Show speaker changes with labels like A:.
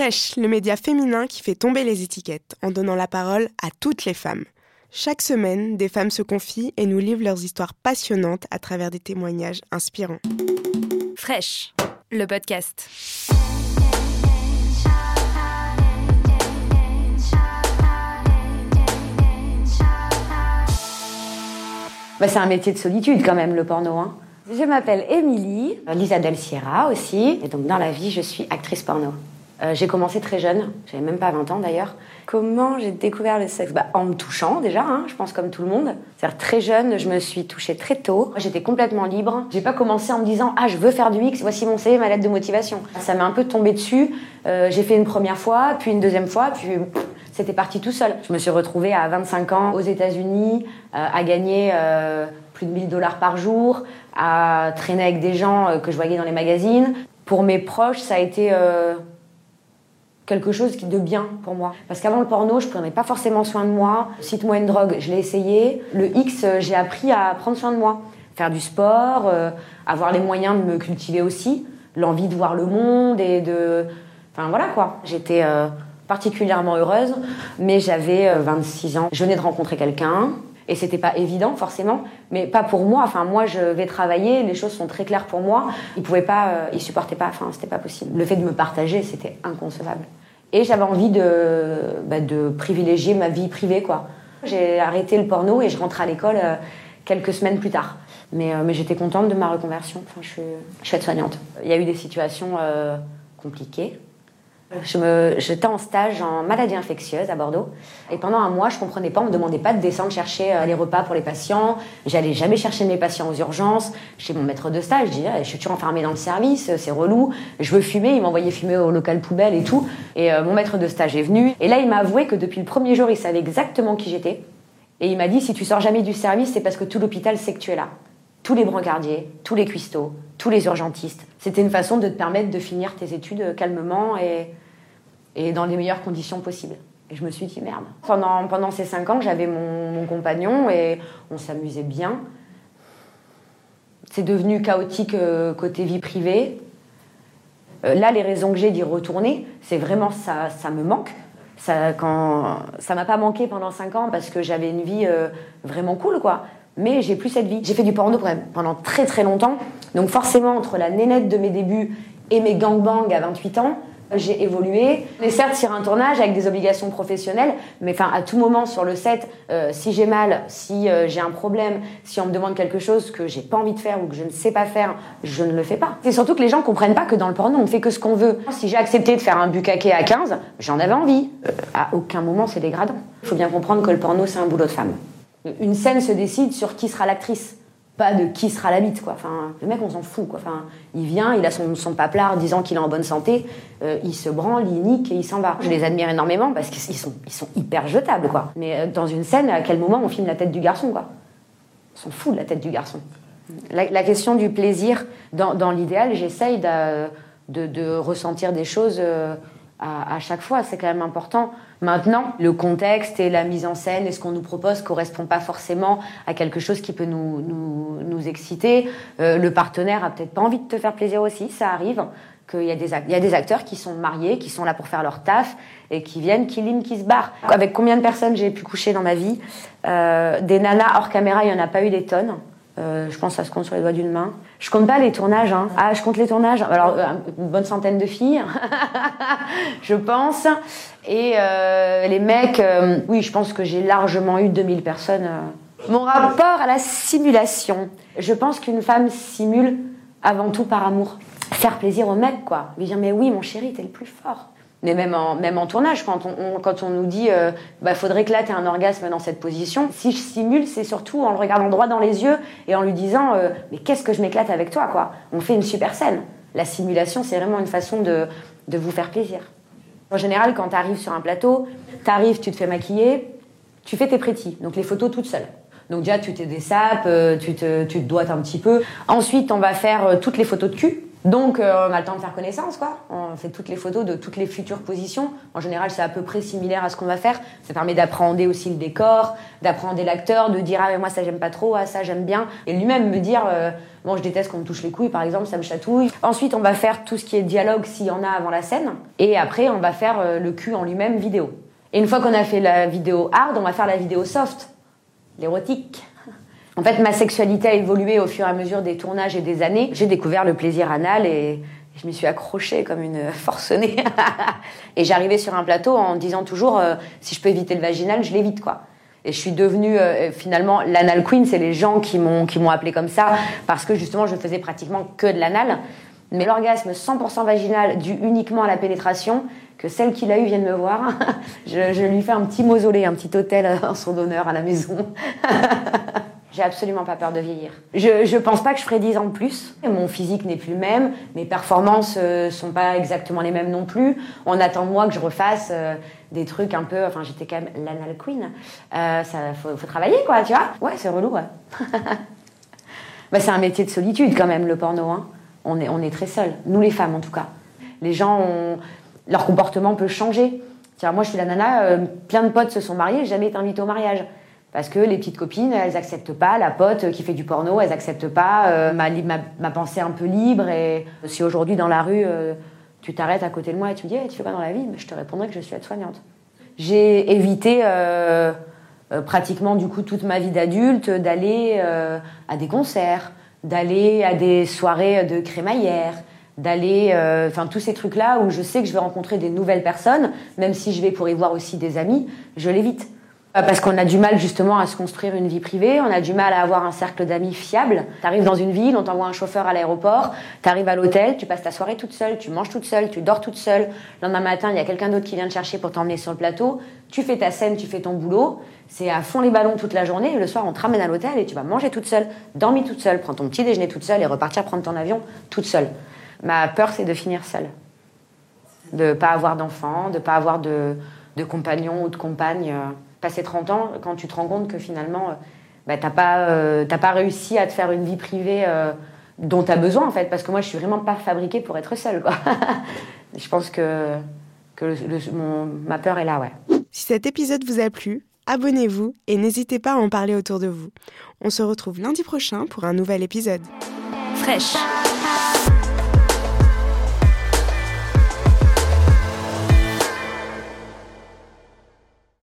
A: Fresh, le média féminin qui fait tomber les étiquettes en donnant la parole à toutes les femmes. Chaque semaine, des femmes se confient et nous livrent leurs histoires passionnantes à travers des témoignages inspirants.
B: Fresh, le podcast.
C: Bah, c'est un métier de solitude quand même, le porno. Hein. Je m'appelle Émilie, Lisa Del Sierra aussi, et donc dans la vie, je suis actrice porno. Euh, j'ai commencé très jeune, j'avais même pas 20 ans d'ailleurs. Comment j'ai découvert le sexe? Bah, En me touchant déjà, hein, je pense comme tout le monde. C'est-à-dire très jeune, je me suis touchée très tôt. J'étais complètement libre. J'ai pas commencé en me disant ah je veux faire du X, voici mon CV, ma lettre de motivation. Ça m'est un peu tombé dessus. Euh, j'ai fait une première fois, puis une deuxième fois, puis c'était parti tout seul. Je me suis retrouvée à 25 ans aux États-Unis euh, à gagner plus de 1000 dollars par jour, à traîner avec des gens que je voyais dans les magazines. Pour mes proches, ça a été quelque chose de bien pour moi. Parce qu'avant le porno, je prenais pas forcément soin de moi. Cite-moi une drogue, je l'ai essayé. Le X, euh, j'ai appris à prendre soin de moi. Faire du sport, euh, avoir les moyens de me cultiver aussi, l'envie de voir le monde et de... Enfin voilà quoi. J'étais euh, particulièrement heureuse, mais j'avais 26 ans. Je venais de rencontrer quelqu'un, et c'était pas évident forcément, mais pas pour moi. Enfin, moi, je vais travailler, les choses sont très claires pour moi. Il pouvait pas, il supportait pas. Enfin, c'était pas possible. Le fait de me partager, c'était inconcevable. Et j'avais envie de, bah, de privilégier ma vie privée, quoi. J'ai arrêté le porno et je rentre à l'école euh, quelques semaines plus tard. Mais, euh, mais j'étais contente de ma reconversion. Je suis, je suis aide-soignante. Il y a eu des situations euh, compliquées. J'étais en stage en maladie infectieuse à Bordeaux. Et pendant un mois, je comprenais pas, on me demandait pas de descendre chercher euh, les repas pour les patients. J'allais jamais chercher mes patients aux urgences. Chez mon maître de stage, je disais, je suis toujours enfermée dans le service, c'est relou. Je veux fumer, il m'envoyait fumer au local poubelle et tout. Et euh, mon maître de stage est venu. Et là, il m'a avoué que depuis le premier jour, il savait exactement qui j'étais. Et il m'a dit, si tu sors jamais du service, c'est parce que tout l'hôpital sait que tu es là. Tous les brancardiers, tous les cuistots, tous les urgentistes. C'était une façon de te permettre de finir tes études calmement et et dans les meilleures conditions possibles. Et je me suis dit, merde. Pendant, pendant ces cinq ans, j'avais mon, compagnon et on s'amusait bien. C'est devenu chaotique euh, côté vie privée. Euh, là, les raisons que j'ai d'y retourner, c'est vraiment ça, ça me manque. Ça, quand, ça m'a pas manqué pendant cinq ans parce que j'avais une vie euh, vraiment cool, quoi. Mais j'ai plus cette vie. J'ai fait du porno pendant très très longtemps. Donc forcément, entre la nénette de mes débuts et mes gangbangs à 28 ans, j'ai évolué. Mais certes sur un tournage avec des obligations professionnelles, mais enfin à tout moment sur le set, euh, si j'ai mal, si euh, j'ai un problème, si on me demande quelque chose que j'ai pas envie de faire ou que je ne sais pas faire, je ne le fais pas. C'est surtout que les gens comprennent pas que dans le porno on fait que ce qu'on veut. Si j'ai accepté de faire un bukkake à 15, j'en avais envie. Euh, à aucun moment c'est dégradant. Il faut bien comprendre que le porno c'est un boulot de femme. Une scène se décide sur qui sera l'actrice pas de qui sera la bite quoi. Enfin, le mec on s'en fout quoi. Enfin, il vient, il a son, son paplard disant qu'il est en bonne santé, euh, il se branle, il nique et il s'en va. Je les admire énormément parce qu'ils sont, ils sont hyper jetables quoi. Mais euh, dans une scène, à quel moment on filme la tête du garçon quoi? On s'en fout de la tête du garçon. La, question du plaisir, dans, dans l'idéal, j'essaye de, de, ressentir des choses euh, à, chaque fois. C'est quand même important. Maintenant, le contexte et la mise en scène et ce qu'on nous propose correspond pas forcément à quelque chose qui peut nous, nous, nous exciter. Euh, le partenaire a peut-être pas envie de te faire plaisir aussi, ça arrive. Qu'il y, a des, il y a des acteurs qui sont mariés, qui sont là pour faire leur taf et qui viennent, qui liment, qui se barrent. Avec combien de personnes j'ai pu coucher dans ma vie? Euh, Des nanas hors caméra, il y en a pas eu des tonnes. Euh, je pense que ça se compte sur les doigts d'une main. Je compte pas les tournages. Hein. Ah, je compte les tournages. Alors, euh, une bonne centaine de filles, je pense. Et euh, les mecs, oui, je pense que j'ai largement eu 2000 personnes. Mon rapport à la simulation. Je pense qu'une femme simule avant tout par amour. Faire plaisir au mec, quoi. Lui dire, mais oui, mon chéri, t'es le plus fort mais même en, même en tournage, quand on, quand on nous dit euh, bah, faudrait que là tu un orgasme dans cette position, si je simule, c'est surtout en le regardant droit dans les yeux et en lui disant euh, mais qu'est-ce que je m'éclate avec toi quoi? On fait une super scène. La simulation, c'est vraiment une façon de, de vous faire plaisir. En général, quand tu arrives sur un plateau, tu arrives, tu te fais maquiller, tu fais tes prétis, donc les photos toutes seules. Donc déjà, tu te désapes, euh, tu te, tu te doites un petit peu. Ensuite, on va faire euh, toutes les photos de cul Donc, euh, on a le temps de faire connaissance, quoi. On fait toutes les photos de toutes les futures positions. En général, c'est à peu près similaire à ce qu'on va faire. Ça permet d'appréhender aussi le décor, d'appréhender l'acteur, de dire ah mais moi ça j'aime pas trop, ah ça j'aime bien, et lui-même me dire euh, bon je déteste qu'on me touche les couilles par exemple, ça me chatouille. Ensuite, on va faire tout ce qui est dialogue s'il y en a avant la scène, et après on va faire euh, le cul en lui-même vidéo. Et une fois qu'on a fait la vidéo hard, on va faire la vidéo soft, l'érotique. En fait, ma sexualité a évolué au fur et à mesure des tournages et des années. J'ai découvert le plaisir anal et je m'y suis accrochée comme une forcenée. et j'arrivais sur un plateau en disant toujours euh, si je peux éviter le vaginal, je l'évite quoi. Et je suis devenue euh, finalement l'anal queen, c'est les gens qui m'ont qui m'ont appelé comme ça parce que justement je faisais pratiquement que de l'anal. Mais l'orgasme 100% vaginal dû uniquement à la pénétration, que celle qui l'a eu vienne me voir, je, je lui fais un petit mausolée, un petit hôtel en son honneur à la maison. J'ai absolument pas peur de vieillir. Je, je pense pas que je ferai 10 ans de plus. Mon physique n'est plus le même, mes performances euh, sont pas exactement les mêmes non plus. On attend de moi que je refasse euh, des trucs un peu. Enfin, j'étais quand même l'anal queen. Euh, ça, faut, travailler, quoi, tu vois. Ouais, c'est relou, ouais. bah, c'est un métier de solitude quand même, le porno. Hein. On, est, on est très seuls, nous les femmes en tout cas. Les gens, ont, leur comportement peut changer. Tiens, moi, je suis la nana, plein de potes se sont mariés, jamais été au mariage. Parce que les petites copines, elles acceptent pas la pote qui fait du porno, elles acceptent pas euh, ma, ma, ma, pensée un peu libre. Et si aujourd'hui dans la rue, euh, tu t'arrêtes à côté de moi et tu me dis hey, tu fais quoi dans la vie? Je te répondrai que je suis aide-soignante. J'ai évité euh, pratiquement du coup toute ma vie d'adulte d'aller à des concerts, d'aller à des soirées de crémaillère, d'aller, enfin tous ces trucs-là où je sais que je vais rencontrer des nouvelles personnes, même si je vais pour y voir aussi des amis, je l'évite. Euh, Parce qu'on a du mal justement à se construire une vie privée, on a du mal à avoir un cercle d'amis fiable. T'arrives dans une ville, on t'envoie un chauffeur à l'aéroport, t'arrives à l'hôtel, tu passes ta soirée toute seule, tu manges toute seule, tu dors toute seule. Le lendemain matin, il y a quelqu'un d'autre qui vient te chercher pour t'emmener sur le plateau. Tu fais ta scène, tu fais ton boulot. C'est à fond les ballons toute la journée. Le soir, on te ramène à l'hôtel et tu vas manger toute seule, dormir toute seule, prendre ton petit déjeuner toute seule et repartir prendre ton avion toute seule. Ma peur, c'est de finir seule. De pas avoir d'enfant, de pas avoir de, de compagnon ou de compagne. Passer 30 ans, quand tu te rends compte que finalement, euh, bah, t'as pas, euh, t'as pas réussi à te faire une vie privée euh, dont tu as besoin, en fait. Parce que moi, je suis vraiment pas fabriquée pour être seule, quoi. je pense que, que le- le- mon- ma peur est là, ouais.
A: Si cet épisode vous a plu, abonnez-vous et n'hésitez pas à en parler autour de vous. On se retrouve lundi prochain pour un nouvel épisode.
B: Fraîche.